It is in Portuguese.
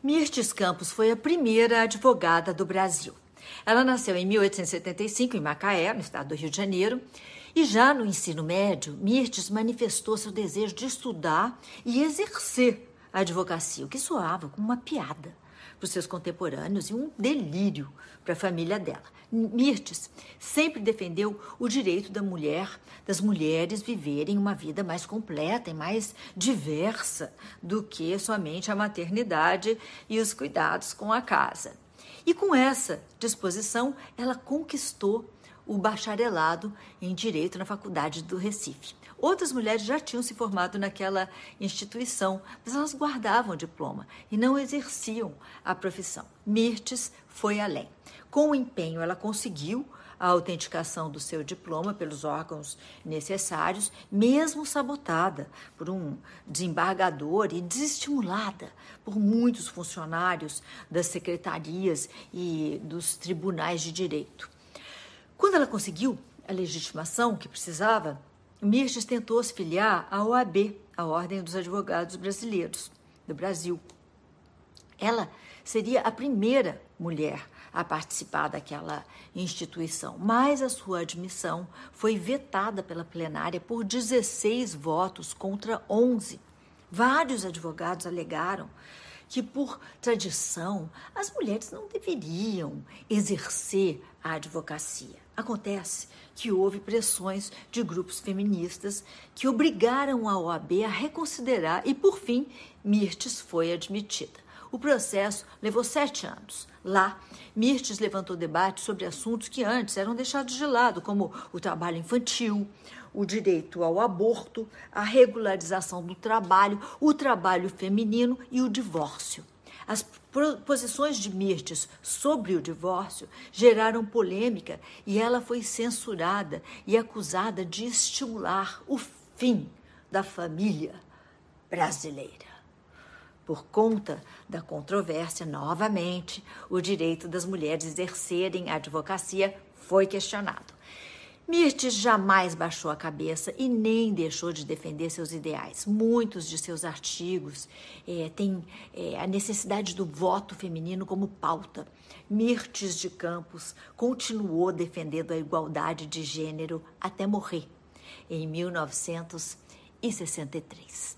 Mirtes Campos foi a primeira advogada do Brasil. Ela nasceu em 1875 em Macaé, no estado do Rio de Janeiro, e já no ensino médio, Mirtes manifestou seu desejo de estudar e exercer a advocacia, o que soava como uma piada para os seus contemporâneos e um delírio para a família dela. Mirtes sempre defendeu o direito da mulher, das mulheres viverem uma vida mais completa e mais diversa do que somente a maternidade e os cuidados com a casa. E com essa disposição, ela conquistou o bacharelado em Direito na Faculdade do Recife. Outras mulheres já tinham se formado naquela instituição, mas elas guardavam o diploma e não exerciam a profissão. Mirtes foi além. Com o empenho, ela conseguiu a autenticação do seu diploma pelos órgãos necessários, mesmo sabotada por um desembargador e desestimulada por muitos funcionários das secretarias e dos tribunais de direito. Quando ela conseguiu a legitimação que precisava, Mirtes tentou se filiar à OAB, a Ordem dos Advogados Brasileiros do Brasil. Ela seria a primeira mulher a participar daquela instituição, mas a sua admissão foi vetada pela plenária por 16 votos contra 11. Vários advogados alegaram que, por tradição, as mulheres não deveriam exercer a advocacia. Acontece que houve pressões de grupos feministas que obrigaram a OAB a reconsiderar e, por fim, Mirtes foi admitida. O processo levou sete anos. Lá, Mirtes levantou debate sobre assuntos que antes eram deixados de lado, como o trabalho infantil, o direito ao aborto, a regularização do trabalho, o trabalho feminino e o divórcio. As posições de Mirtes sobre o divórcio geraram polêmica e ela foi censurada e acusada de estimular o fim da família brasileira. Por conta da controvérsia, novamente, o direito das mulheres exercerem a advocacia foi questionado. Mirtes jamais baixou a cabeça e nem deixou de defender seus ideais. Muitos de seus artigos é, têm é, a necessidade do voto feminino como pauta. Mirtes de Campos continuou defendendo a igualdade de gênero até morrer, em 1963.